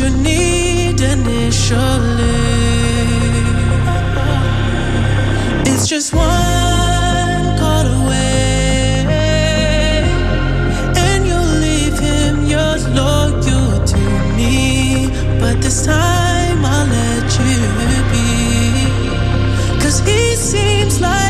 You need initially. It's just one call away, and you'll leave him yours loyal to me. But this time I'll let you be. Cause he seems like